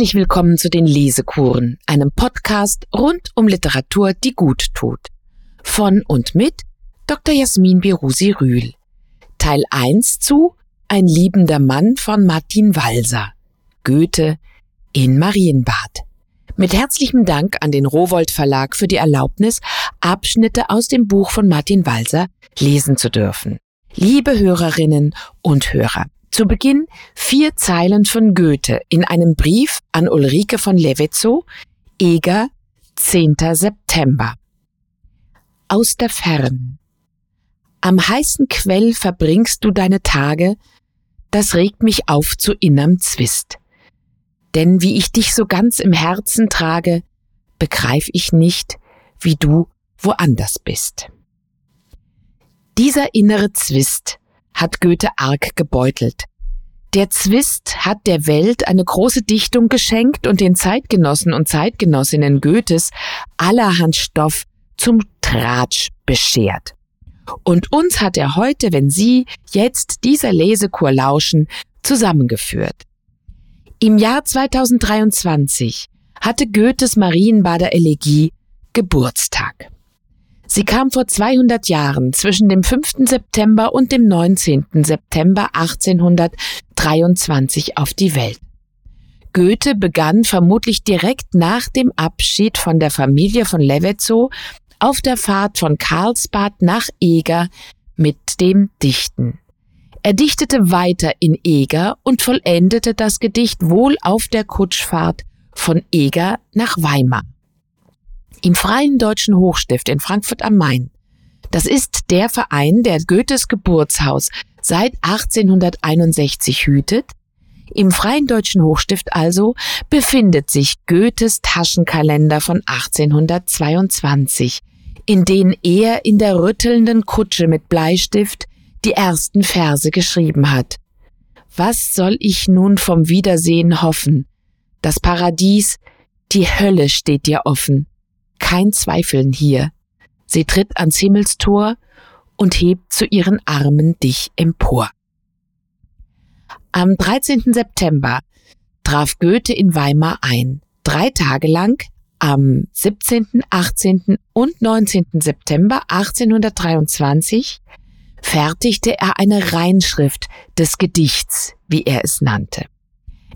Herzlich willkommen zu den Lesekuren, einem Podcast rund um Literatur, die gut tut. Von und mit Dr. Jasmin Birusi Rühl. Teil 1 zu Ein liebender Mann von Martin Walser. Goethe in Marienbad. Mit herzlichem Dank an den Rowold Verlag für die Erlaubnis, Abschnitte aus dem Buch von Martin Walser lesen zu dürfen. Liebe Hörerinnen und Hörer, zu Beginn vier Zeilen von Goethe in einem Brief an Ulrike von Levetzow, Eger, 10. September. Aus der Ferne. Am heißen Quell verbringst du deine Tage, das regt mich auf zu innerm Zwist. Denn wie ich dich so ganz im Herzen trage, begreif ich nicht, wie du woanders bist. Dieser innere Zwist hat Goethe arg gebeutelt. Der Zwist hat der Welt eine große Dichtung geschenkt und den Zeitgenossen und Zeitgenossinnen Goethes allerhand Stoff zum Tratsch beschert. Und uns hat er heute, wenn Sie jetzt dieser Lesekur lauschen, zusammengeführt. Im Jahr 2023 hatte Goethes Marienbader Elegie Geburtstag. Sie kam vor 200 Jahren zwischen dem 5. September und dem 19. September 1823 auf die Welt. Goethe begann vermutlich direkt nach dem Abschied von der Familie von Levetzow auf der Fahrt von Karlsbad nach Eger mit dem Dichten. Er dichtete weiter in Eger und vollendete das Gedicht wohl auf der Kutschfahrt von Eger nach Weimar im Freien Deutschen Hochstift in Frankfurt am Main. Das ist der Verein, der Goethes Geburtshaus seit 1861 hütet. Im Freien Deutschen Hochstift also befindet sich Goethes Taschenkalender von 1822, in den er in der rüttelnden Kutsche mit Bleistift die ersten Verse geschrieben hat. Was soll ich nun vom Wiedersehen hoffen? Das Paradies, die Hölle steht dir offen kein Zweifeln hier. Sie tritt ans Himmelstor und hebt zu ihren Armen dich empor. Am 13. September traf Goethe in Weimar ein. Drei Tage lang, am 17., 18. und 19. September 1823, fertigte er eine Reinschrift des Gedichts, wie er es nannte.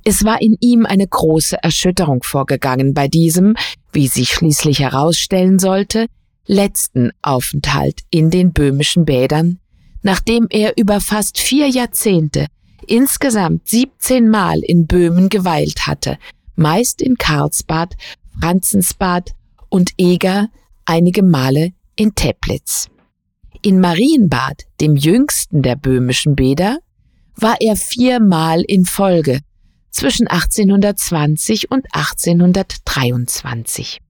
Es war in ihm eine große Erschütterung vorgegangen bei diesem, wie sich schließlich herausstellen sollte, letzten Aufenthalt in den böhmischen Bädern, nachdem er über fast vier Jahrzehnte insgesamt 17 Mal in Böhmen geweilt hatte, meist in Karlsbad, Franzensbad und Eger, einige Male in Teplitz. In Marienbad, dem jüngsten der böhmischen Bäder, war er viermal in Folge, zwischen 1820 und 1823.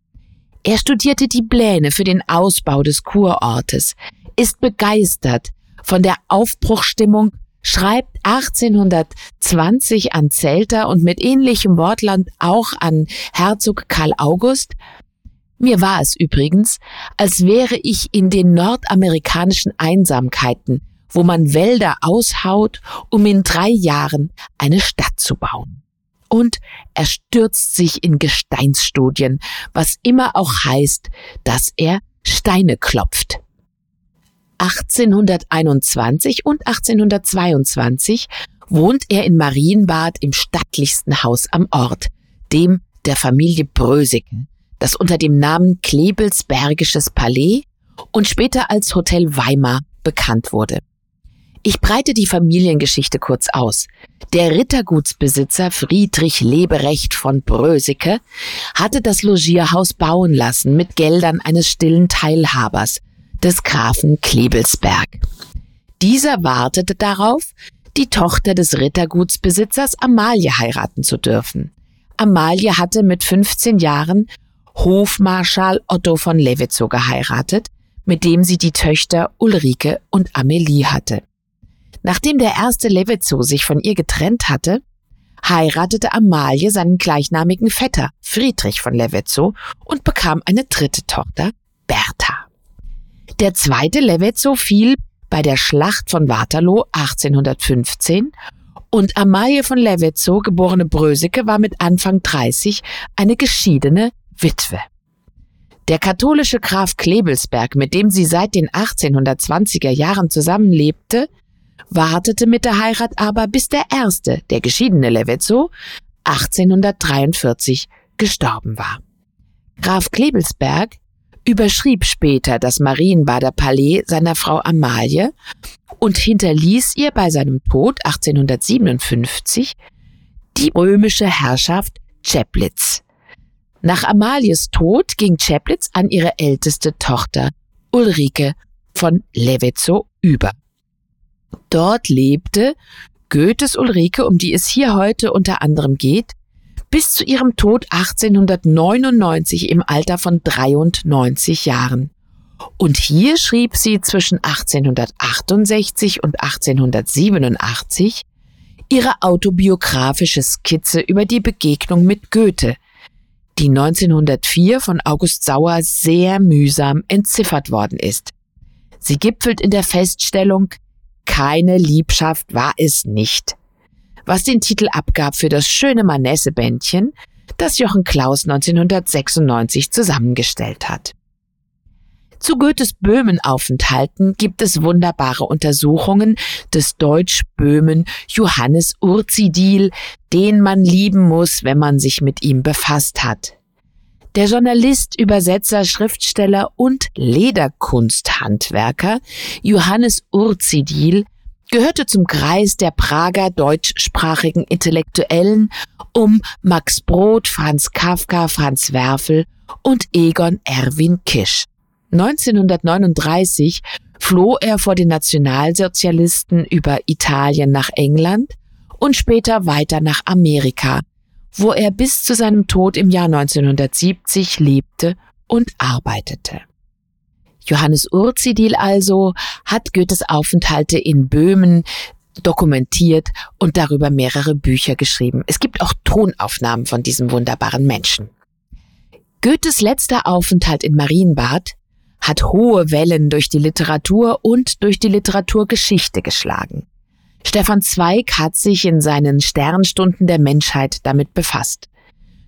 Er studierte die Pläne für den Ausbau des Kurortes, ist begeistert von der Aufbruchstimmung, schreibt 1820 an Zelter und mit ähnlichem Wortland auch an Herzog Karl August, mir war es übrigens, als wäre ich in den nordamerikanischen Einsamkeiten wo man Wälder aushaut, um in drei Jahren eine Stadt zu bauen. Und er stürzt sich in Gesteinsstudien, was immer auch heißt, dass er Steine klopft. 1821 und 1822 wohnt er in Marienbad im stattlichsten Haus am Ort, dem der Familie Bröseken, das unter dem Namen Klebelsbergisches Palais und später als Hotel Weimar bekannt wurde. Ich breite die Familiengeschichte kurz aus. Der Rittergutsbesitzer Friedrich Leberecht von Bröseke hatte das Logierhaus bauen lassen mit Geldern eines stillen Teilhabers, des Grafen Klebelsberg. Dieser wartete darauf, die Tochter des Rittergutsbesitzers Amalie heiraten zu dürfen. Amalie hatte mit 15 Jahren Hofmarschall Otto von Lewitzow geheiratet, mit dem sie die Töchter Ulrike und Amelie hatte. Nachdem der erste Levetzow sich von ihr getrennt hatte, heiratete Amalie seinen gleichnamigen Vetter Friedrich von Levetzow und bekam eine dritte Tochter, Bertha. Der zweite Levetzow fiel bei der Schlacht von Waterloo 1815 Und Amalie von Levetzow, geborene Bröseke, war mit Anfang 30 eine geschiedene Witwe. Der katholische Graf Klebelsberg, mit dem sie seit den 1820er Jahren zusammenlebte, wartete mit der Heirat aber, bis der erste, der geschiedene Levetzow, 1843 gestorben war. Graf Klebelsberg überschrieb später das Marienbader Palais seiner Frau Amalie und hinterließ ihr bei seinem Tod 1857 die römische Herrschaft Cheplitz. Nach Amalies Tod ging Cheplitz an ihre älteste Tochter Ulrike von Levetzow über. Dort lebte Goethes Ulrike, um die es hier heute unter anderem geht, bis zu ihrem Tod 1899 im Alter von 93 Jahren. Und hier schrieb sie zwischen 1868 und 1887 ihre autobiografische Skizze über die Begegnung mit Goethe, die 1904 von August Sauer sehr mühsam entziffert worden ist. Sie gipfelt in der Feststellung, keine Liebschaft war es nicht was den Titel abgab für das schöne Manesse-Bändchen, das Jochen Klaus 1996 zusammengestellt hat. Zu Goethes Böhmen-Aufenthalten gibt es wunderbare Untersuchungen des Deutsch-Böhmen Johannes Urzidil, den man lieben muss, wenn man sich mit ihm befasst hat. Der Journalist, Übersetzer, Schriftsteller und Lederkunsthandwerker Johannes Urzidil gehörte zum Kreis der Prager deutschsprachigen Intellektuellen um Max Brod, Franz Kafka, Franz Werfel und Egon Erwin Kisch. 1939 floh er vor den Nationalsozialisten über Italien nach England und später weiter nach Amerika, wo er bis zu seinem Tod im Jahr 1970 lebte und arbeitete. Johannes Urzidil also hat Goethes Aufenthalte in Böhmen dokumentiert und darüber mehrere Bücher geschrieben. Es gibt auch Tonaufnahmen von diesem wunderbaren Menschen. Goethes letzter Aufenthalt in Marienbad hat hohe Wellen durch die Literatur und durch die Literaturgeschichte geschlagen. Stefan Zweig hat sich in seinen Sternstunden der Menschheit damit befasst.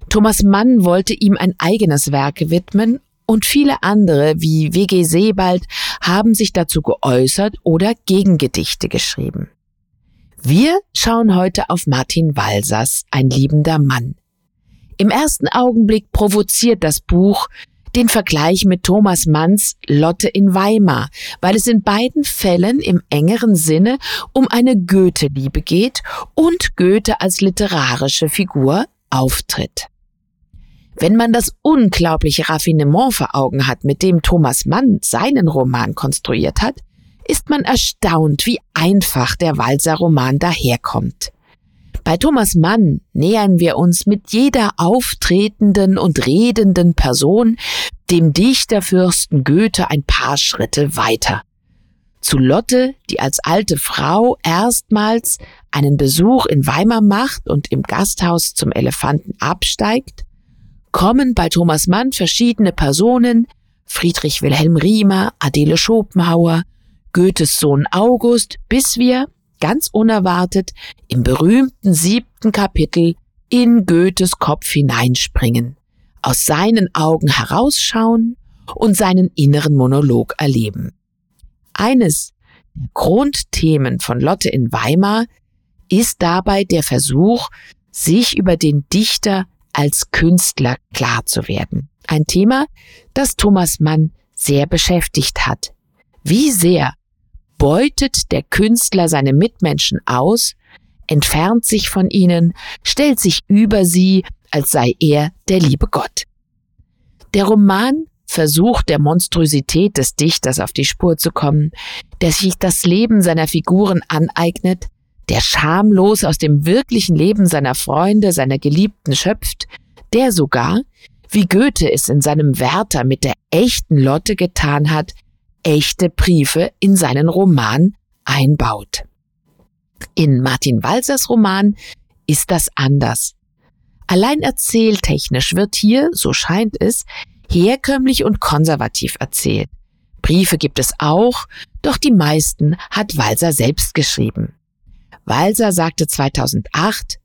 Thomas Mann wollte ihm ein eigenes Werk widmen und viele andere wie W.G. Sebald haben sich dazu geäußert oder Gegengedichte geschrieben. Wir schauen heute auf Martin Walsers, ein liebender Mann. Im ersten Augenblick provoziert das Buch den Vergleich mit Thomas Manns Lotte in Weimar, weil es in beiden Fällen im engeren Sinne um eine Goethe-Liebe geht und Goethe als literarische Figur auftritt. Wenn man das unglaubliche Raffinement vor Augen hat, mit dem Thomas Mann seinen Roman konstruiert hat, ist man erstaunt, wie einfach der Walser Roman daherkommt. Bei Thomas Mann nähern wir uns mit jeder auftretenden und redenden Person dem Dichterfürsten Goethe ein paar Schritte weiter. Zu Lotte, die als alte Frau erstmals einen Besuch in Weimar macht und im Gasthaus zum Elefanten absteigt, kommen bei Thomas Mann verschiedene Personen, Friedrich Wilhelm Riemer, Adele Schopenhauer, Goethes Sohn August, bis wir, ganz unerwartet, im berühmten siebten Kapitel in Goethes Kopf hineinspringen, aus seinen Augen herausschauen und seinen inneren Monolog erleben. Eines der Grundthemen von Lotte in Weimar ist dabei der Versuch, sich über den Dichter als Künstler klar zu werden. Ein Thema, das Thomas Mann sehr beschäftigt hat. Wie sehr beutet der Künstler seine Mitmenschen aus, entfernt sich von ihnen, stellt sich über sie, als sei er der liebe Gott. Der Roman versucht der Monstrosität des Dichters auf die Spur zu kommen, der sich das Leben seiner Figuren aneignet, der schamlos aus dem wirklichen Leben seiner Freunde, seiner Geliebten schöpft, der sogar, wie Goethe es in seinem Werther mit der echten Lotte getan hat, echte Briefe in seinen Roman einbaut. In Martin Walsers Roman ist das anders. Allein erzähltechnisch wird hier, so scheint es, herkömmlich und konservativ erzählt. Briefe gibt es auch, doch die meisten hat Walser selbst geschrieben. Walser sagte 2008,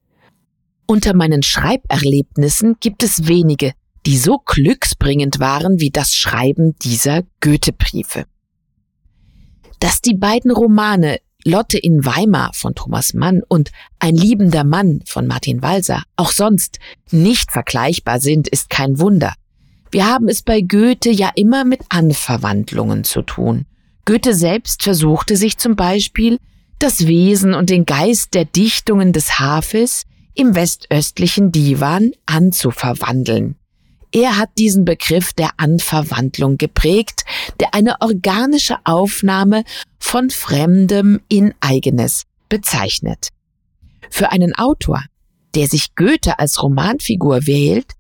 unter meinen Schreiberlebnissen gibt es wenige, die so glücksbringend waren wie das Schreiben dieser Goethe-Briefe. Dass die beiden Romane Lotte in Weimar von Thomas Mann und Ein liebender Mann von Martin Walser auch sonst nicht vergleichbar sind, ist kein Wunder. Wir haben es bei Goethe ja immer mit Anverwandlungen zu tun. Goethe selbst versuchte sich zum Beispiel, das Wesen und den Geist der Dichtungen des Hafes im westöstlichen Divan anzuverwandeln. Er hat diesen Begriff der Anverwandlung geprägt, der eine organische Aufnahme von Fremdem in eigenes bezeichnet. Für einen Autor, der sich Goethe als Romanfigur wählt,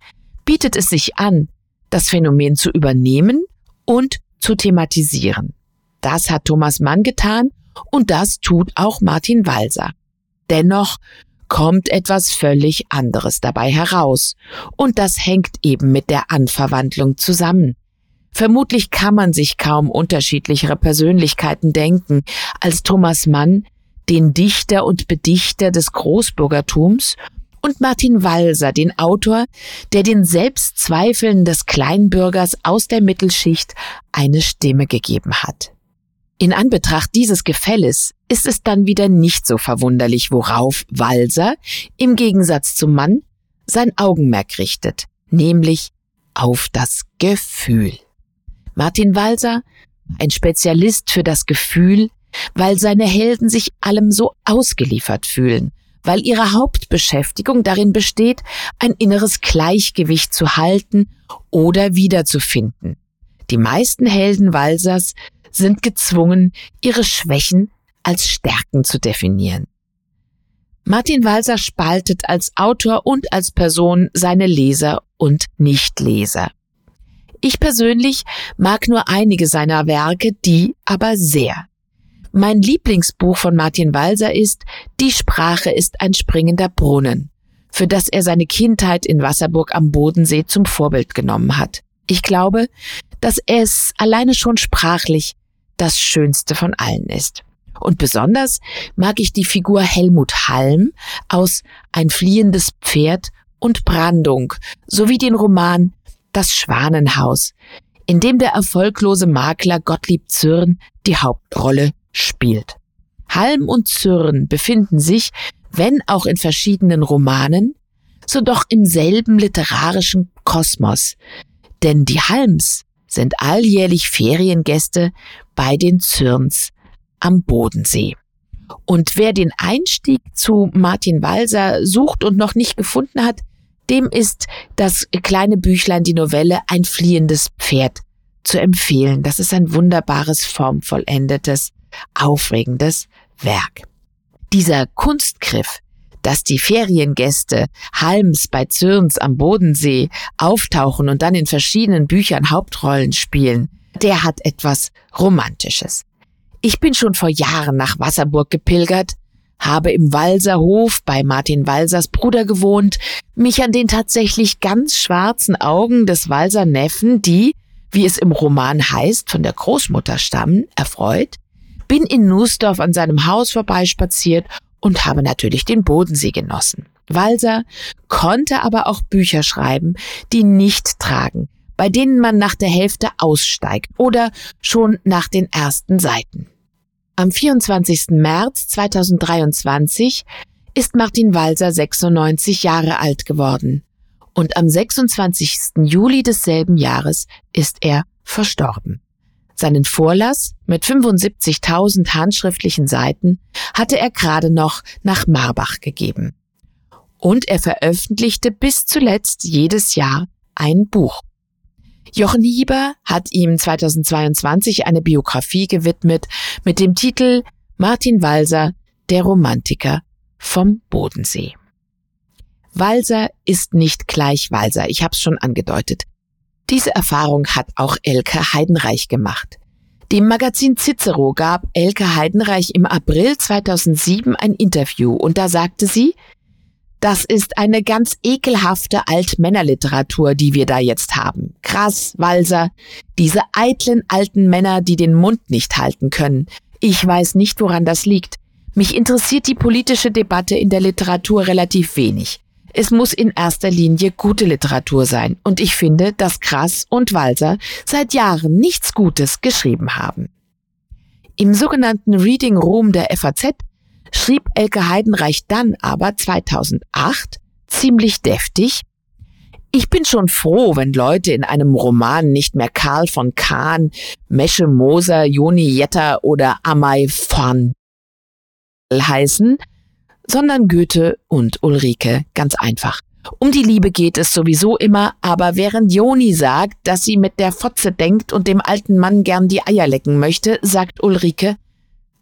bietet es sich an, das Phänomen zu übernehmen und zu thematisieren. Das hat Thomas Mann getan und das tut auch Martin Walser. Dennoch kommt etwas völlig anderes dabei heraus. Und das hängt eben mit der Anverwandlung zusammen. Vermutlich kann man sich kaum unterschiedlichere Persönlichkeiten denken als Thomas Mann, den Dichter und Bedichter des Großbürgertums, und Martin Walser, den Autor, der den Selbstzweifeln des Kleinbürgers aus der Mittelschicht eine Stimme gegeben hat. In Anbetracht dieses Gefälles ist es dann wieder nicht so verwunderlich, worauf Walser im Gegensatz zum Mann sein Augenmerk richtet, nämlich auf das Gefühl. Martin Walser, ein Spezialist für das Gefühl, weil seine Helden sich allem so ausgeliefert fühlen, weil ihre Hauptbeschäftigung darin besteht, ein inneres Gleichgewicht zu halten oder wiederzufinden. Die meisten Helden Walsers sind gezwungen, ihre Schwächen als Stärken zu definieren. Martin Walser spaltet als Autor und als Person seine Leser und Nichtleser. Ich persönlich mag nur einige seiner Werke, die aber sehr. Mein Lieblingsbuch von Martin Walser ist Die Sprache ist ein springender Brunnen, für das er seine Kindheit in Wasserburg am Bodensee zum Vorbild genommen hat. Ich glaube, dass es alleine schon sprachlich das Schönste von allen ist. Und besonders mag ich die Figur Helmut Halm aus Ein fliehendes Pferd und Brandung sowie den Roman Das Schwanenhaus, in dem der erfolglose Makler Gottlieb Zürn die Hauptrolle spielt. Halm und Zürn befinden sich, wenn auch in verschiedenen Romanen, so doch im selben literarischen Kosmos. Denn die Halms sind alljährlich Feriengäste bei den Zürns am Bodensee. Und wer den Einstieg zu Martin Walser sucht und noch nicht gefunden hat, dem ist das kleine Büchlein, die Novelle Ein fliehendes Pferd zu empfehlen. Das ist ein wunderbares, formvollendetes, aufregendes Werk. Dieser Kunstgriff, dass die Feriengäste Halms bei Zürns am Bodensee auftauchen und dann in verschiedenen Büchern Hauptrollen spielen, der hat etwas Romantisches. Ich bin schon vor Jahren nach Wasserburg gepilgert, habe im Walserhof bei Martin Walsers Bruder gewohnt, mich an den tatsächlich ganz schwarzen Augen des Walser Neffen, die, wie es im Roman heißt, von der Großmutter stammen, erfreut, bin in Nussdorf an seinem Haus vorbeispaziert und habe natürlich den Bodensee genossen. Walser konnte aber auch Bücher schreiben, die nicht tragen, bei denen man nach der Hälfte aussteigt oder schon nach den ersten Seiten. Am 24. März 2023 ist Martin Walser 96 Jahre alt geworden und am 26. Juli desselben Jahres ist er verstorben. Seinen Vorlass mit 75.000 handschriftlichen Seiten hatte er gerade noch nach Marbach gegeben. Und er veröffentlichte bis zuletzt jedes Jahr ein Buch. Jochen Hieber hat ihm 2022 eine Biografie gewidmet mit dem Titel Martin Walser, der Romantiker vom Bodensee. Walser ist nicht gleich Walser, ich habe es schon angedeutet. Diese Erfahrung hat auch Elke Heidenreich gemacht. Dem Magazin Cicero gab Elke Heidenreich im April 2007 ein Interview und da sagte sie, das ist eine ganz ekelhafte Altmännerliteratur, die wir da jetzt haben. Krass, Walser, diese eitlen alten Männer, die den Mund nicht halten können. Ich weiß nicht, woran das liegt. Mich interessiert die politische Debatte in der Literatur relativ wenig. Es muss in erster Linie gute Literatur sein, und ich finde, dass Krass und Walser seit Jahren nichts Gutes geschrieben haben. Im sogenannten Reading Room der FAZ schrieb Elke Heidenreich dann aber 2008 ziemlich deftig, ich bin schon froh, wenn Leute in einem Roman nicht mehr Karl von Kahn, Mesche Moser, Joni Jetta oder Amai von heißen, sondern Goethe und Ulrike ganz einfach. Um die Liebe geht es sowieso immer, aber während Joni sagt, dass sie mit der Fotze denkt und dem alten Mann gern die Eier lecken möchte, sagt Ulrike,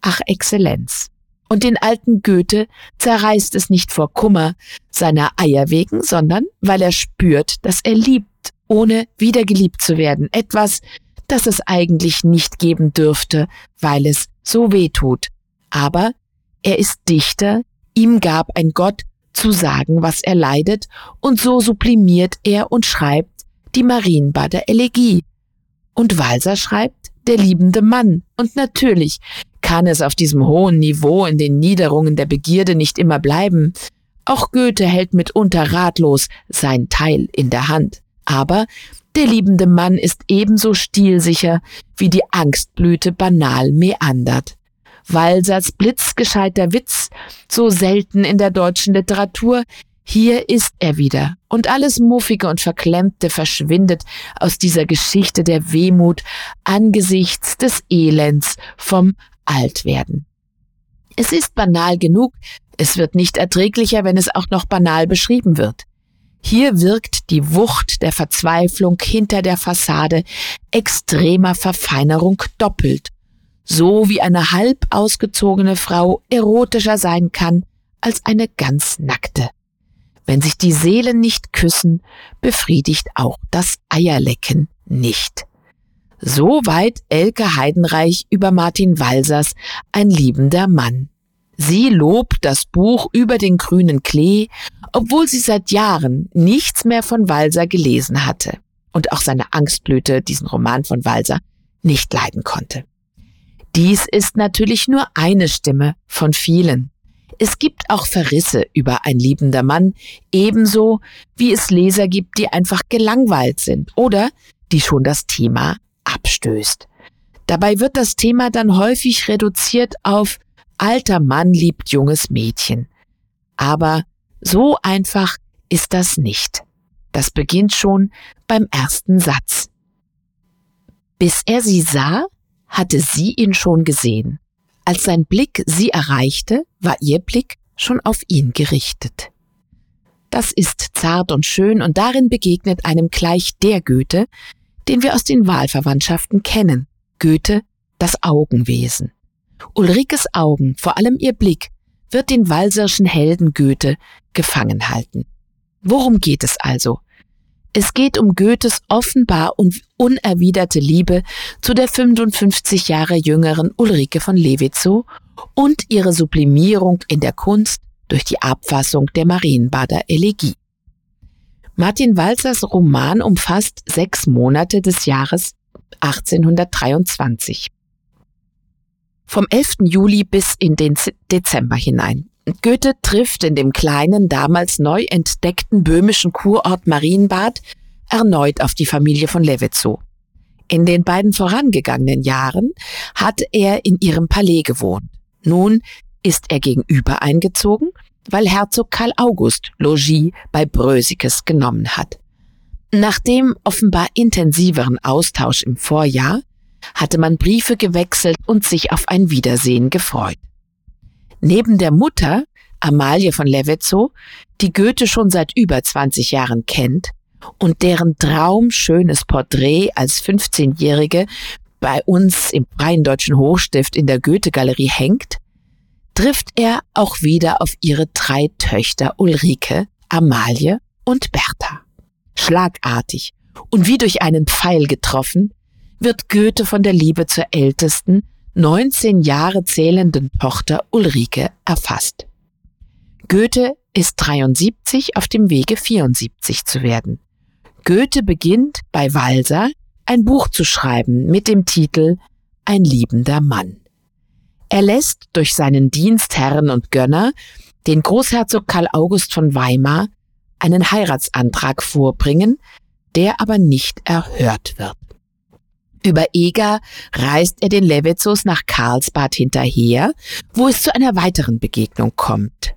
ach Exzellenz. Und den alten Goethe zerreißt es nicht vor Kummer seiner Eier wegen, sondern weil er spürt, dass er liebt, ohne wieder geliebt zu werden. Etwas, das es eigentlich nicht geben dürfte, weil es so weh tut. Aber er ist Dichter, ihm gab ein Gott zu sagen, was er leidet, und so sublimiert er und schreibt die Marienbader Elegie. Und Walser schreibt der liebende Mann. Und natürlich kann es auf diesem hohen Niveau in den Niederungen der Begierde nicht immer bleiben. Auch Goethe hält mitunter ratlos sein Teil in der Hand. Aber der liebende Mann ist ebenso stilsicher, wie die Angstblüte banal meandert. Walsers blitzgescheiter Witz, so selten in der deutschen Literatur, hier ist er wieder, und alles Muffige und Verklemmte verschwindet aus dieser Geschichte der Wehmut angesichts des Elends vom Altwerden. Es ist banal genug, es wird nicht erträglicher, wenn es auch noch banal beschrieben wird. Hier wirkt die Wucht der Verzweiflung hinter der Fassade extremer Verfeinerung doppelt, so wie eine halb ausgezogene Frau erotischer sein kann als eine ganz nackte. Wenn sich die Seelen nicht küssen, befriedigt auch das Eierlecken nicht. Soweit Elke Heidenreich über Martin Walsers Ein liebender Mann. Sie lobt das Buch über den grünen Klee, obwohl sie seit Jahren nichts mehr von Walser gelesen hatte und auch seine Angstblüte, diesen Roman von Walser, nicht leiden konnte. Dies ist natürlich nur eine Stimme von vielen. Es gibt auch Verrisse über ein liebender Mann, ebenso wie es Leser gibt, die einfach gelangweilt sind oder die schon das Thema abstößt. Dabei wird das Thema dann häufig reduziert auf alter Mann liebt junges Mädchen. Aber so einfach ist das nicht. Das beginnt schon beim ersten Satz. Bis er sie sah, hatte sie ihn schon gesehen. Als sein Blick sie erreichte, war ihr Blick schon auf ihn gerichtet. Das ist zart und schön und darin begegnet einem gleich der Goethe, den wir aus den Wahlverwandtschaften kennen. Goethe, das Augenwesen. Ulrikes Augen, vor allem ihr Blick, wird den walserschen Helden Goethe gefangen halten. Worum geht es also? Es geht um Goethes offenbar und unerwiderte Liebe zu der 55 Jahre jüngeren Ulrike von Lewitzow und ihre Sublimierung in der Kunst durch die Abfassung der Marienbader Elegie. Martin Walzers Roman umfasst sechs Monate des Jahres 1823. Vom 11. Juli bis in den Dezember hinein. Goethe trifft in dem kleinen, damals neu entdeckten böhmischen Kurort Marienbad erneut auf die Familie von Levetzow. In den beiden vorangegangenen Jahren hat er in ihrem Palais gewohnt. Nun ist er gegenüber eingezogen, weil Herzog Karl August Logis bei Brösikes genommen hat. Nach dem offenbar intensiveren Austausch im Vorjahr hatte man Briefe gewechselt und sich auf ein Wiedersehen gefreut. Neben der Mutter, Amalie von Levetzow, die Goethe schon seit über 20 Jahren kennt und deren traumschönes Porträt als 15-Jährige bei uns im Freien Deutschen Hochstift in der Goethe-Galerie hängt, trifft er auch wieder auf ihre drei Töchter Ulrike, Amalie und Bertha. Schlagartig und wie durch einen Pfeil getroffen, wird Goethe von der Liebe zur ältesten, 19 Jahre zählenden Tochter Ulrike erfasst. Goethe ist 73 auf dem Wege 74 zu werden. Goethe beginnt bei Walser ein Buch zu schreiben mit dem Titel Ein liebender Mann. Er lässt durch seinen Dienstherren und Gönner, den Großherzog Karl August von Weimar, einen Heiratsantrag vorbringen, der aber nicht erhört wird. Über Eger reist er den Levetzos nach Karlsbad hinterher, wo es zu einer weiteren Begegnung kommt.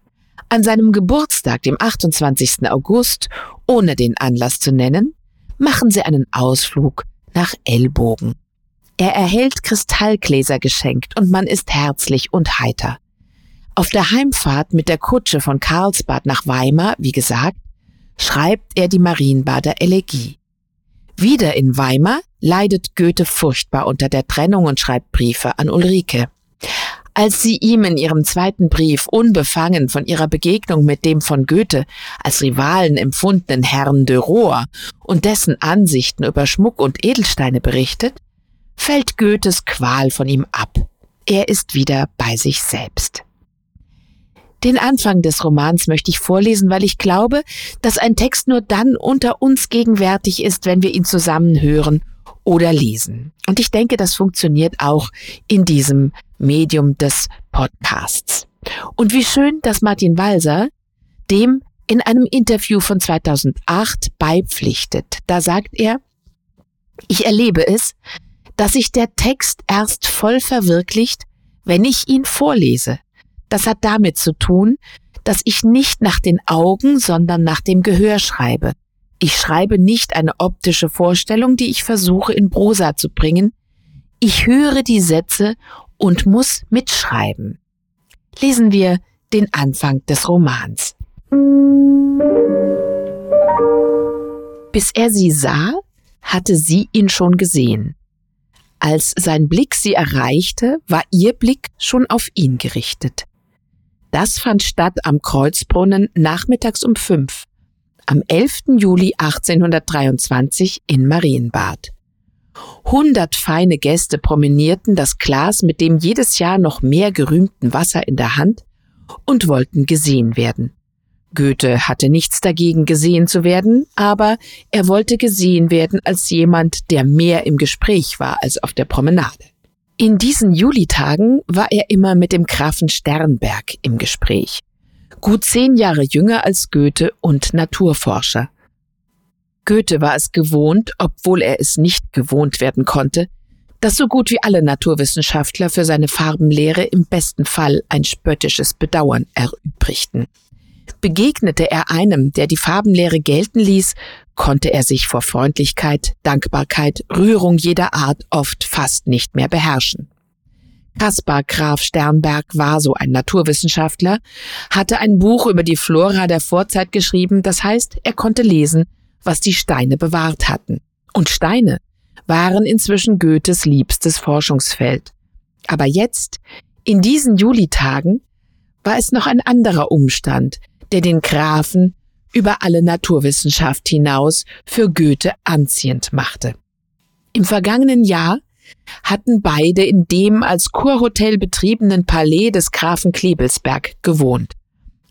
An seinem Geburtstag, dem 28. August, ohne den Anlass zu nennen, machen sie einen Ausflug nach Ellbogen. Er erhält Kristallgläser geschenkt und man ist herzlich und heiter. Auf der Heimfahrt mit der Kutsche von Karlsbad nach Weimar, wie gesagt, schreibt er die Marienbader Elegie. Wieder in Weimar leidet Goethe furchtbar unter der Trennung und schreibt Briefe an Ulrike. Als sie ihm in ihrem zweiten Brief unbefangen von ihrer Begegnung mit dem von Goethe als Rivalen empfundenen Herrn de Rohr und dessen Ansichten über Schmuck und Edelsteine berichtet, fällt Goethes Qual von ihm ab. Er ist wieder bei sich selbst. Den Anfang des Romans möchte ich vorlesen, weil ich glaube, dass ein Text nur dann unter uns gegenwärtig ist, wenn wir ihn zusammen hören oder lesen. Und ich denke, das funktioniert auch in diesem Medium des Podcasts. Und wie schön, dass Martin Walser dem in einem Interview von 2008 beipflichtet. Da sagt er, ich erlebe es, dass sich der Text erst voll verwirklicht, wenn ich ihn vorlese. Das hat damit zu tun, dass ich nicht nach den Augen, sondern nach dem Gehör schreibe. Ich schreibe nicht eine optische Vorstellung, die ich versuche in Prosa zu bringen. Ich höre die Sätze und muss mitschreiben. Lesen wir den Anfang des Romans. Bis er sie sah, hatte sie ihn schon gesehen. Als sein Blick sie erreichte, war ihr Blick schon auf ihn gerichtet. Das fand statt am Kreuzbrunnen nachmittags um fünf, am 11. Juli 1823 in Marienbad. Hundert feine Gäste promenierten das Glas mit dem jedes Jahr noch mehr gerühmten Wasser in der Hand und wollten gesehen werden. Goethe hatte nichts dagegen, gesehen zu werden, aber er wollte gesehen werden als jemand, der mehr im Gespräch war als auf der Promenade. In diesen Julitagen war er immer mit dem Grafen Sternberg im Gespräch. Gut zehn Jahre jünger als Goethe und Naturforscher. Goethe war es gewohnt, obwohl er es nicht gewohnt werden konnte, dass so gut wie alle Naturwissenschaftler für seine Farbenlehre im besten Fall ein spöttisches Bedauern erübrigten. Begegnete er einem, der die Farbenlehre gelten ließ, konnte er sich vor Freundlichkeit, Dankbarkeit, Rührung jeder Art oft fast nicht mehr beherrschen. Kaspar Graf Sternberg war so ein Naturwissenschaftler, hatte ein Buch über die Flora der Vorzeit geschrieben, das heißt, er konnte lesen, was die Steine bewahrt hatten. Und Steine waren inzwischen Goethes liebstes Forschungsfeld. Aber jetzt, in diesen Julitagen, war es noch ein anderer Umstand, der den Grafen über alle Naturwissenschaft hinaus für Goethe anziehend machte. Im vergangenen Jahr hatten beide in dem als Kurhotel betriebenen Palais des Grafen Klebelsberg gewohnt.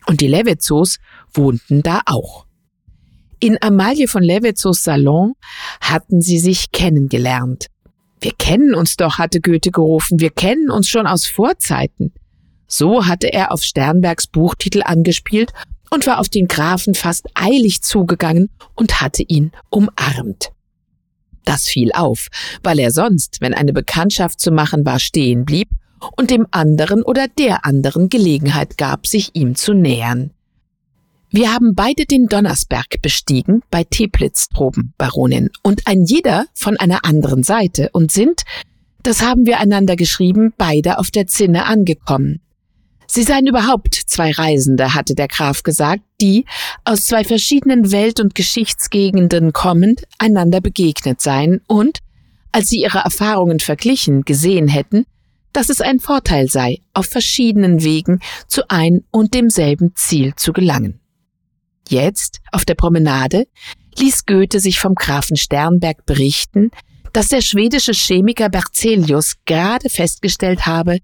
Und die Levetzos wohnten da auch. In Amalie von Levetzos Salon hatten sie sich kennengelernt. Wir kennen uns doch, hatte Goethe gerufen, wir kennen uns schon aus Vorzeiten. So hatte er auf Sternbergs Buchtitel angespielt und war auf den Grafen fast eilig zugegangen und hatte ihn umarmt. Das fiel auf, weil er sonst, wenn eine Bekanntschaft zu machen war, stehen blieb und dem anderen oder der anderen Gelegenheit gab, sich ihm zu nähern. Wir haben beide den Donnersberg bestiegen bei Teplitz droben, Baronin, und ein jeder von einer anderen Seite und sind, das haben wir einander geschrieben, beide auf der Zinne angekommen. Sie seien überhaupt zwei Reisende, hatte der Graf gesagt, die, aus zwei verschiedenen Welt- und Geschichtsgegenden kommend, einander begegnet seien und, als sie ihre Erfahrungen verglichen, gesehen hätten, dass es ein Vorteil sei, auf verschiedenen Wegen zu ein und demselben Ziel zu gelangen. Jetzt, auf der Promenade, ließ Goethe sich vom Grafen Sternberg berichten, dass der schwedische Chemiker Berzelius gerade festgestellt habe,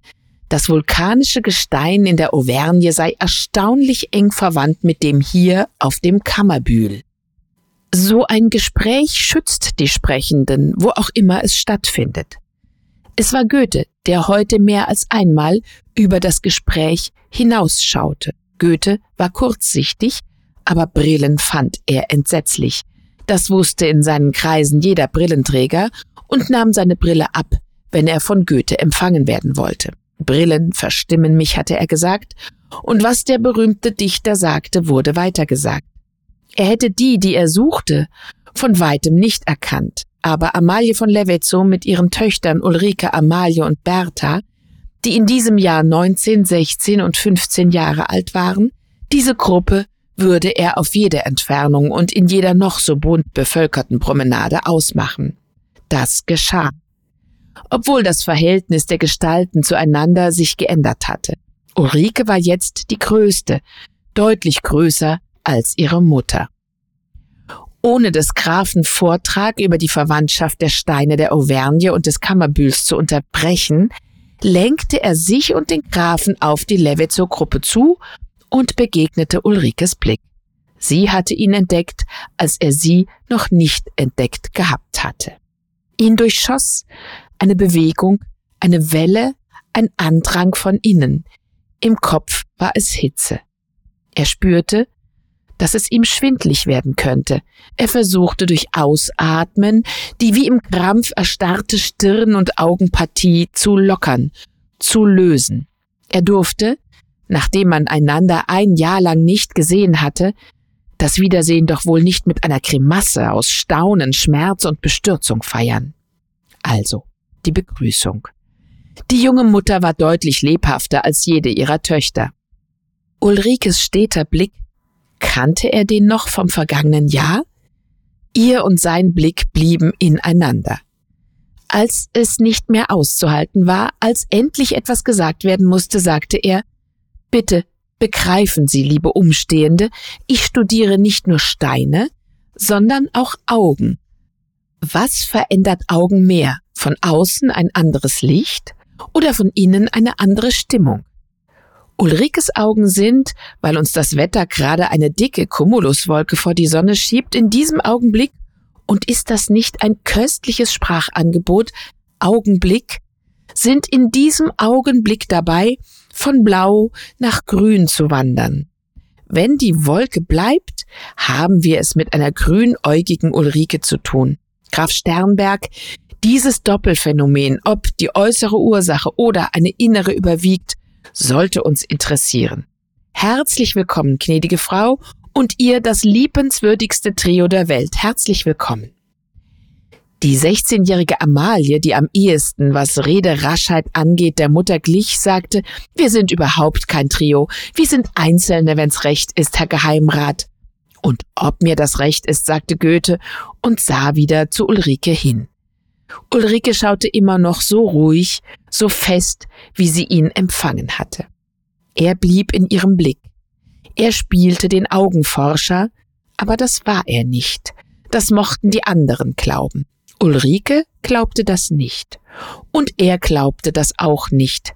das vulkanische Gestein in der Auvergne sei erstaunlich eng verwandt mit dem hier auf dem Kammerbühl. So ein Gespräch schützt die Sprechenden, wo auch immer es stattfindet. Es war Goethe, der heute mehr als einmal über das Gespräch hinausschaute. Goethe war kurzsichtig, aber Brillen fand er entsetzlich. Das wusste in seinen Kreisen jeder Brillenträger und nahm seine Brille ab, wenn er von Goethe empfangen werden wollte. Brillen verstimmen mich, hatte er gesagt, und was der berühmte Dichter sagte, wurde weitergesagt. Er hätte die, die er suchte, von weitem nicht erkannt, aber Amalie von Levetzow mit ihren Töchtern Ulrike, Amalie und Bertha, die in diesem Jahr 19, 16 und 15 Jahre alt waren, diese Gruppe würde er auf jede Entfernung und in jeder noch so bunt bevölkerten Promenade ausmachen. Das geschah. Obwohl das Verhältnis der Gestalten zueinander sich geändert hatte. Ulrike war jetzt die größte, deutlich größer als ihre Mutter. Ohne des Grafen Vortrag über die Verwandtschaft der Steine der Auvergne und des Kammerbühls zu unterbrechen, lenkte er sich und den Grafen auf die Levetzow-Gruppe zu und begegnete Ulrikes Blick. Sie hatte ihn entdeckt, als er sie noch nicht entdeckt gehabt hatte. Ihn durchschoss eine Bewegung, eine Welle, ein Andrang von innen. Im Kopf war es Hitze. Er spürte, dass es ihm schwindlig werden könnte. Er versuchte durch Ausatmen die wie im Krampf erstarrte Stirn- und Augenpartie zu lockern, zu lösen. Er durfte, nachdem man einander ein Jahr lang nicht gesehen hatte, das Wiedersehen doch wohl nicht mit einer Grimasse aus Staunen, Schmerz und Bestürzung feiern. Also die Begrüßung. Die junge Mutter war deutlich lebhafter als jede ihrer Töchter. Ulrikes steter Blick, kannte er den noch vom vergangenen Jahr? Ihr und sein Blick blieben ineinander. Als es nicht mehr auszuhalten war, als endlich etwas gesagt werden musste, sagte er Bitte, begreifen Sie, liebe Umstehende, ich studiere nicht nur Steine, sondern auch Augen. Was verändert Augen mehr? Von außen ein anderes Licht oder von innen eine andere Stimmung? Ulrikes Augen sind, weil uns das Wetter gerade eine dicke Cumuluswolke vor die Sonne schiebt, in diesem Augenblick, und ist das nicht ein köstliches Sprachangebot, Augenblick, sind in diesem Augenblick dabei, von blau nach grün zu wandern. Wenn die Wolke bleibt, haben wir es mit einer grünäugigen Ulrike zu tun. Graf Sternberg, dieses Doppelphänomen, ob die äußere Ursache oder eine innere überwiegt, sollte uns interessieren. Herzlich willkommen, gnädige Frau, und ihr das liebenswürdigste Trio der Welt. Herzlich willkommen. Die 16-jährige Amalie, die am ehesten, was Rederaschheit angeht, der Mutter glich, sagte, wir sind überhaupt kein Trio, wir sind Einzelne, wenn's recht ist, Herr Geheimrat. Und ob mir das recht ist, sagte Goethe und sah wieder zu Ulrike hin. Ulrike schaute immer noch so ruhig, so fest, wie sie ihn empfangen hatte. Er blieb in ihrem Blick. Er spielte den Augenforscher, aber das war er nicht. Das mochten die anderen glauben. Ulrike glaubte das nicht. Und er glaubte das auch nicht.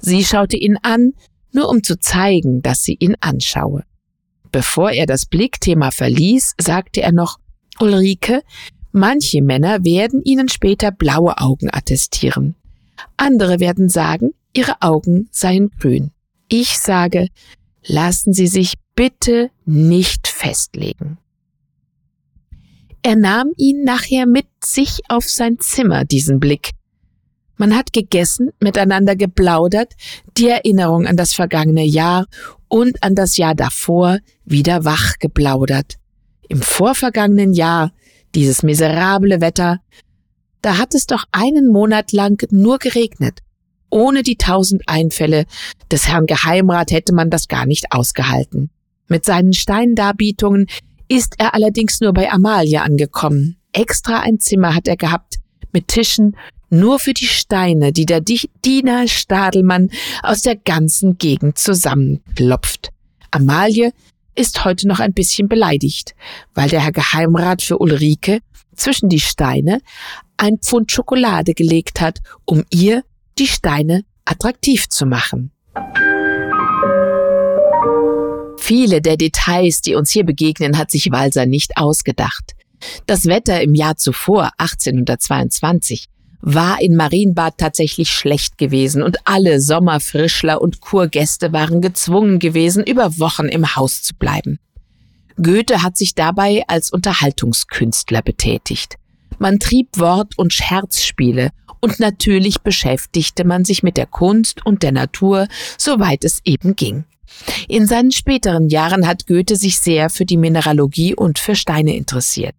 Sie schaute ihn an, nur um zu zeigen, dass sie ihn anschaue. Bevor er das Blickthema verließ, sagte er noch, Ulrike, manche Männer werden Ihnen später blaue Augen attestieren. Andere werden sagen, Ihre Augen seien grün. Ich sage, lassen Sie sich bitte nicht festlegen. Er nahm ihn nachher mit sich auf sein Zimmer, diesen Blick. Man hat gegessen, miteinander geplaudert, die Erinnerung an das vergangene Jahr und an das Jahr davor wieder wach geplaudert. Im vorvergangenen Jahr, dieses miserable Wetter, da hat es doch einen Monat lang nur geregnet. Ohne die tausend Einfälle des Herrn Geheimrat hätte man das gar nicht ausgehalten. Mit seinen Steindarbietungen ist er allerdings nur bei Amalie angekommen. Extra ein Zimmer hat er gehabt, mit Tischen, nur für die Steine, die der Diener Stadelmann aus der ganzen Gegend zusammenklopft. Amalie ist heute noch ein bisschen beleidigt, weil der Herr Geheimrat für Ulrike zwischen die Steine ein Pfund Schokolade gelegt hat, um ihr die Steine attraktiv zu machen. Viele der Details, die uns hier begegnen, hat sich Walser nicht ausgedacht. Das Wetter im Jahr zuvor, 1822, war in Marienbad tatsächlich schlecht gewesen und alle Sommerfrischler und Kurgäste waren gezwungen gewesen, über Wochen im Haus zu bleiben. Goethe hat sich dabei als Unterhaltungskünstler betätigt. Man trieb Wort- und Scherzspiele und natürlich beschäftigte man sich mit der Kunst und der Natur, soweit es eben ging. In seinen späteren Jahren hat Goethe sich sehr für die Mineralogie und für Steine interessiert.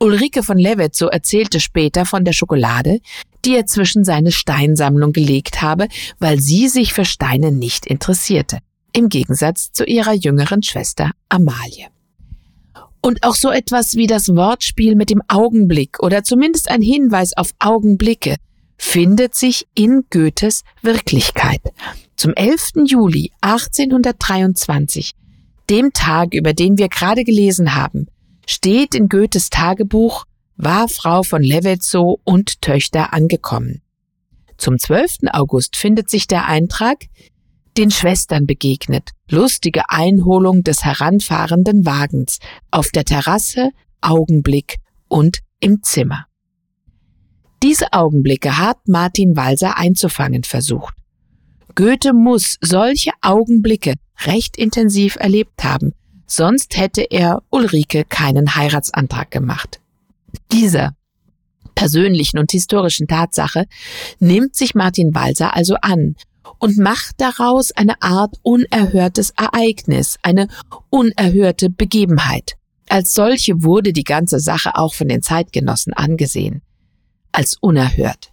Ulrike von Levetzow erzählte später von der Schokolade, die er zwischen seine Steinsammlung gelegt habe, weil sie sich für Steine nicht interessierte, im Gegensatz zu ihrer jüngeren Schwester Amalie. Und auch so etwas wie das Wortspiel mit dem Augenblick oder zumindest ein Hinweis auf Augenblicke findet sich in Goethes Wirklichkeit. Zum 11. Juli 1823, dem Tag, über den wir gerade gelesen haben, steht in Goethes Tagebuch, war Frau von Levetzow und Töchter angekommen. Zum 12. August findet sich der Eintrag, den Schwestern begegnet, lustige Einholung des heranfahrenden Wagens, auf der Terrasse, Augenblick und im Zimmer. Diese Augenblicke hat Martin Walser einzufangen versucht. Goethe muss solche Augenblicke recht intensiv erlebt haben, sonst hätte er Ulrike keinen Heiratsantrag gemacht. Dieser persönlichen und historischen Tatsache nimmt sich Martin Walser also an und macht daraus eine Art unerhörtes Ereignis, eine unerhörte Begebenheit. Als solche wurde die ganze Sache auch von den Zeitgenossen angesehen. Als unerhört.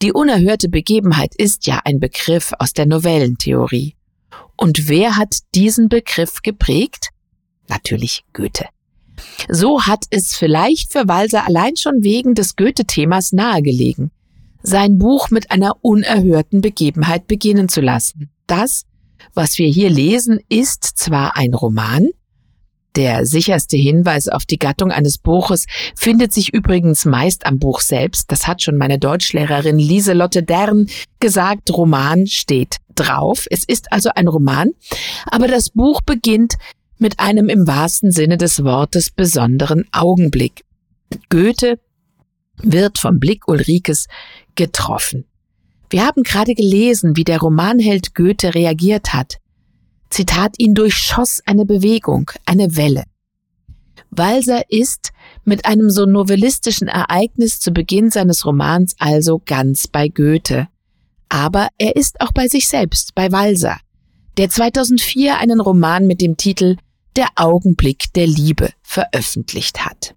Die unerhörte Begebenheit ist ja ein Begriff aus der Novellentheorie. Und wer hat diesen Begriff geprägt? Natürlich Goethe. So hat es vielleicht für Walser allein schon wegen des Goethe-Themas nahegelegen, sein Buch mit einer unerhörten Begebenheit beginnen zu lassen. Das, was wir hier lesen, ist zwar ein Roman, der sicherste Hinweis auf die Gattung eines Buches findet sich übrigens meist am Buch selbst. Das hat schon meine Deutschlehrerin Lieselotte Dern gesagt. Roman steht drauf. Es ist also ein Roman. Aber das Buch beginnt mit einem im wahrsten Sinne des Wortes besonderen Augenblick. Goethe wird vom Blick Ulrikes getroffen. Wir haben gerade gelesen, wie der Romanheld Goethe reagiert hat. Zitat, ihn durchschoss eine Bewegung, eine Welle. Walser ist mit einem so novellistischen Ereignis zu Beginn seines Romans also ganz bei Goethe. Aber er ist auch bei sich selbst, bei Walser, der 2004 einen Roman mit dem Titel Der Augenblick der Liebe veröffentlicht hat.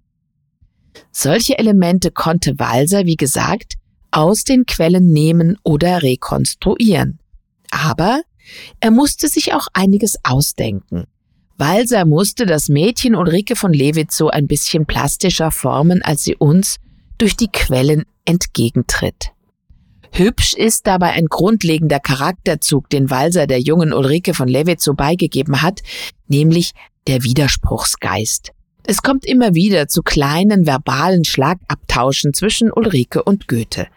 Solche Elemente konnte Walser, wie gesagt, aus den Quellen nehmen oder rekonstruieren. Aber er musste sich auch einiges ausdenken. Walser musste das Mädchen Ulrike von Lewitz so ein bisschen plastischer formen, als sie uns durch die Quellen entgegentritt. Hübsch ist dabei ein grundlegender Charakterzug, den Walser der jungen Ulrike von Lewitzow beigegeben hat, nämlich der Widerspruchsgeist. Es kommt immer wieder zu kleinen verbalen Schlagabtauschen zwischen Ulrike und Goethe.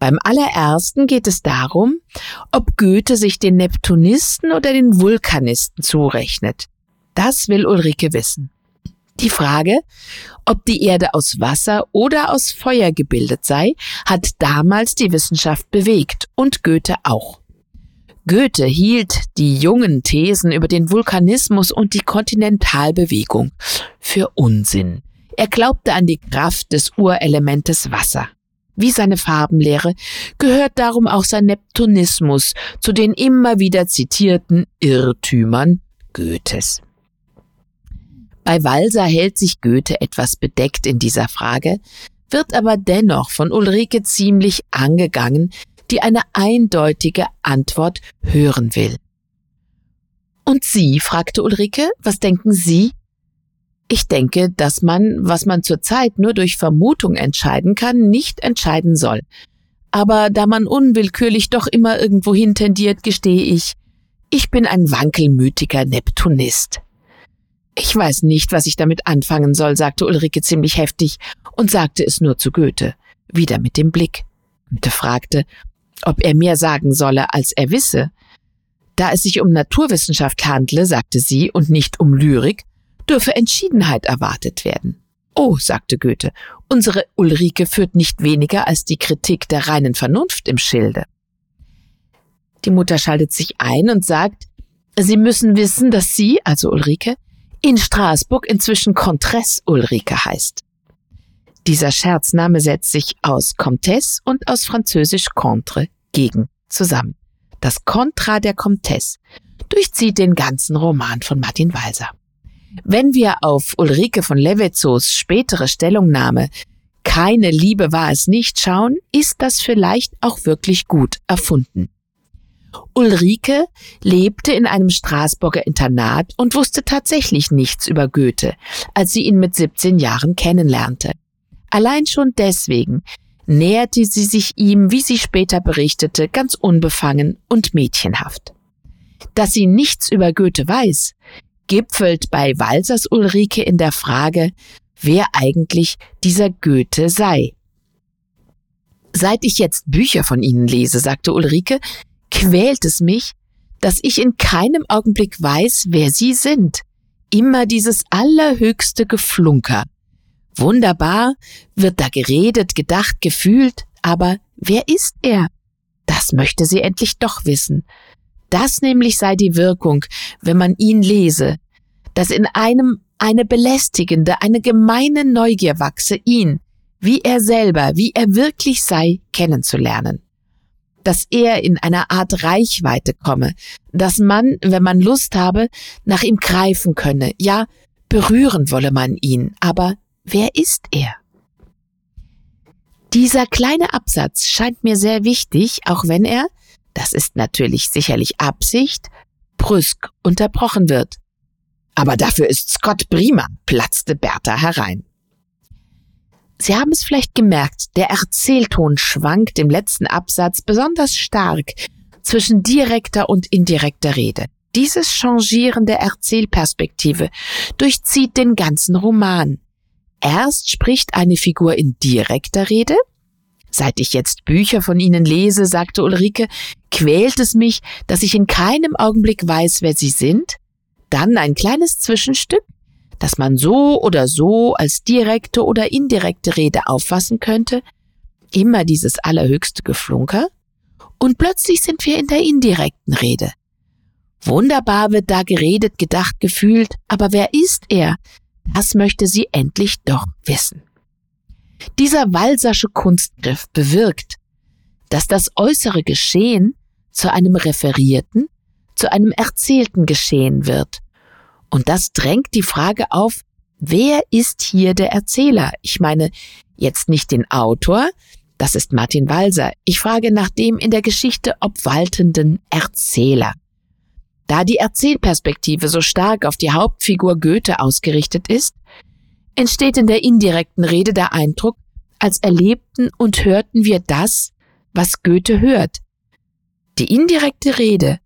Beim allerersten geht es darum, ob Goethe sich den Neptunisten oder den Vulkanisten zurechnet. Das will Ulrike wissen. Die Frage, ob die Erde aus Wasser oder aus Feuer gebildet sei, hat damals die Wissenschaft bewegt und Goethe auch. Goethe hielt die jungen Thesen über den Vulkanismus und die Kontinentalbewegung für Unsinn. Er glaubte an die Kraft des Urelementes Wasser. Wie seine Farbenlehre gehört darum auch sein Neptunismus zu den immer wieder zitierten Irrtümern Goethes. Bei Walser hält sich Goethe etwas bedeckt in dieser Frage, wird aber dennoch von Ulrike ziemlich angegangen, die eine eindeutige Antwort hören will. Und Sie? fragte Ulrike, was denken Sie? Ich denke, dass man, was man zurzeit nur durch Vermutung entscheiden kann, nicht entscheiden soll. Aber da man unwillkürlich doch immer irgendwohin tendiert, gestehe ich, ich bin ein wankelmütiger Neptunist. Ich weiß nicht, was ich damit anfangen soll, sagte Ulrike ziemlich heftig und sagte es nur zu Goethe, wieder mit dem Blick. Goethe fragte, ob er mehr sagen solle, als er wisse. Da es sich um Naturwissenschaft handle, sagte sie, und nicht um Lyrik, dürfe Entschiedenheit erwartet werden. Oh, sagte Goethe, unsere Ulrike führt nicht weniger als die Kritik der reinen Vernunft im Schilde. Die Mutter schaltet sich ein und sagt, Sie müssen wissen, dass sie, also Ulrike, in Straßburg inzwischen Contresse Ulrike heißt. Dieser Scherzname setzt sich aus Comtesse und aus Französisch contre, gegen, zusammen. Das Contra der Comtesse durchzieht den ganzen Roman von Martin Walser. Wenn wir auf Ulrike von Levetzows spätere Stellungnahme keine Liebe war es nicht schauen, ist das vielleicht auch wirklich gut erfunden. Ulrike lebte in einem Straßburger Internat und wusste tatsächlich nichts über Goethe, als sie ihn mit 17 Jahren kennenlernte. Allein schon deswegen näherte sie sich ihm, wie sie später berichtete, ganz unbefangen und mädchenhaft. Dass sie nichts über Goethe weiß, gipfelt bei Walsers Ulrike in der Frage, wer eigentlich dieser Goethe sei. Seit ich jetzt Bücher von Ihnen lese, sagte Ulrike, quält es mich, dass ich in keinem Augenblick weiß, wer Sie sind. Immer dieses allerhöchste Geflunker. Wunderbar wird da geredet, gedacht, gefühlt, aber wer ist er? Das möchte sie endlich doch wissen. Das nämlich sei die Wirkung, wenn man ihn lese, dass in einem eine belästigende, eine gemeine Neugier wachse, ihn, wie er selber, wie er wirklich sei, kennenzulernen. Dass er in einer Art Reichweite komme, dass man, wenn man Lust habe, nach ihm greifen könne, ja, berühren wolle man ihn, aber wer ist er? Dieser kleine Absatz scheint mir sehr wichtig, auch wenn er, das ist natürlich sicherlich Absicht, brüsk unterbrochen wird. Aber dafür ist Scott prima, platzte Bertha herein. Sie haben es vielleicht gemerkt, der Erzählton schwankt im letzten Absatz besonders stark zwischen direkter und indirekter Rede. Dieses Changieren der Erzählperspektive durchzieht den ganzen Roman. Erst spricht eine Figur in direkter Rede. Seit ich jetzt Bücher von Ihnen lese, sagte Ulrike, quält es mich, dass ich in keinem Augenblick weiß, wer Sie sind. Dann ein kleines Zwischenstück, das man so oder so als direkte oder indirekte Rede auffassen könnte. Immer dieses allerhöchste Geflunker. Und plötzlich sind wir in der indirekten Rede. Wunderbar wird da geredet, gedacht, gefühlt, aber wer ist er? Das möchte sie endlich doch wissen. Dieser walsersche Kunstgriff bewirkt, dass das äußere Geschehen zu einem referierten, zu einem erzählten Geschehen wird. Und das drängt die Frage auf, wer ist hier der Erzähler? Ich meine jetzt nicht den Autor, das ist Martin Walser. Ich frage nach dem in der Geschichte obwaltenden Erzähler. Da die Erzählperspektive so stark auf die Hauptfigur Goethe ausgerichtet ist, entsteht in der indirekten Rede der Eindruck, als erlebten und hörten wir das, was Goethe hört. Die indirekte Rede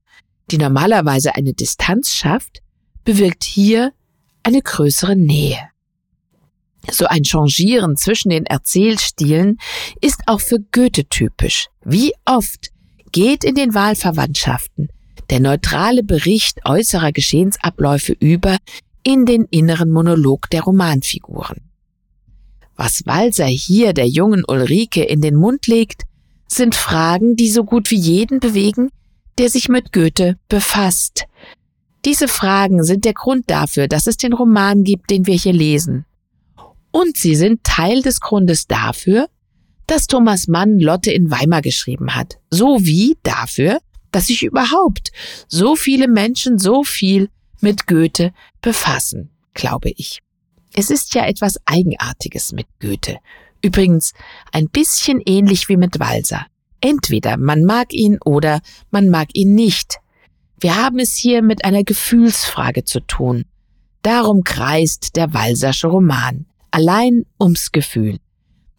die normalerweise eine Distanz schafft, bewirkt hier eine größere Nähe. So ein Changieren zwischen den Erzählstilen ist auch für Goethe typisch. Wie oft geht in den Wahlverwandtschaften der neutrale Bericht äußerer Geschehensabläufe über in den inneren Monolog der Romanfiguren. Was Walser hier der jungen Ulrike in den Mund legt, sind Fragen, die so gut wie jeden bewegen, der sich mit Goethe befasst. Diese Fragen sind der Grund dafür, dass es den Roman gibt, den wir hier lesen. Und sie sind Teil des Grundes dafür, dass Thomas Mann Lotte in Weimar geschrieben hat, sowie dafür, dass sich überhaupt so viele Menschen so viel mit Goethe befassen, glaube ich. Es ist ja etwas Eigenartiges mit Goethe. Übrigens ein bisschen ähnlich wie mit Walser. Entweder man mag ihn oder man mag ihn nicht. Wir haben es hier mit einer Gefühlsfrage zu tun. Darum kreist der Walsersche Roman. Allein ums Gefühl.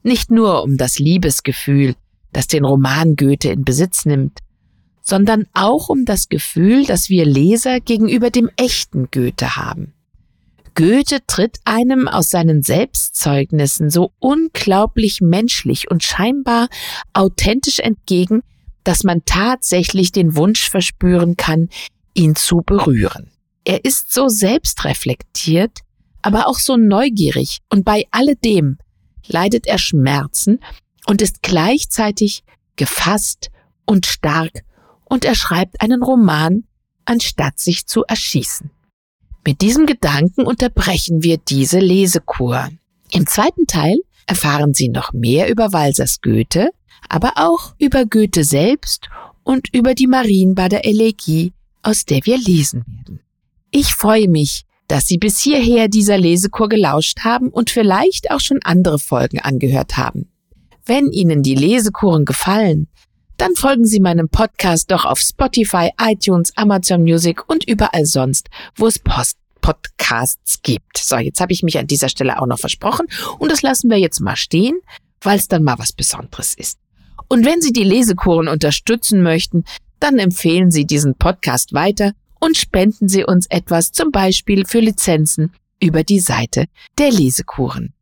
Nicht nur um das Liebesgefühl, das den Roman Goethe in Besitz nimmt, sondern auch um das Gefühl, das wir Leser gegenüber dem echten Goethe haben. Goethe tritt einem aus seinen Selbstzeugnissen so unglaublich menschlich und scheinbar authentisch entgegen, dass man tatsächlich den Wunsch verspüren kann, ihn zu berühren. Er ist so selbstreflektiert, aber auch so neugierig und bei alledem leidet er Schmerzen und ist gleichzeitig gefasst und stark und er schreibt einen Roman, anstatt sich zu erschießen. Mit diesem Gedanken unterbrechen wir diese Lesekur. Im zweiten Teil erfahren Sie noch mehr über Walsers Goethe, aber auch über Goethe selbst und über die Marienbader Elegie, aus der wir lesen werden. Ich freue mich, dass Sie bis hierher dieser Lesekur gelauscht haben und vielleicht auch schon andere Folgen angehört haben. Wenn Ihnen die Lesekuren gefallen, dann folgen Sie meinem Podcast doch auf Spotify, iTunes, Amazon Music und überall sonst, wo es Post Podcasts gibt. So, jetzt habe ich mich an dieser Stelle auch noch versprochen und das lassen wir jetzt mal stehen, weil es dann mal was Besonderes ist. Und wenn Sie die Lesekuren unterstützen möchten, dann empfehlen Sie diesen Podcast weiter und spenden Sie uns etwas, zum Beispiel für Lizenzen über die Seite der Lesekuren.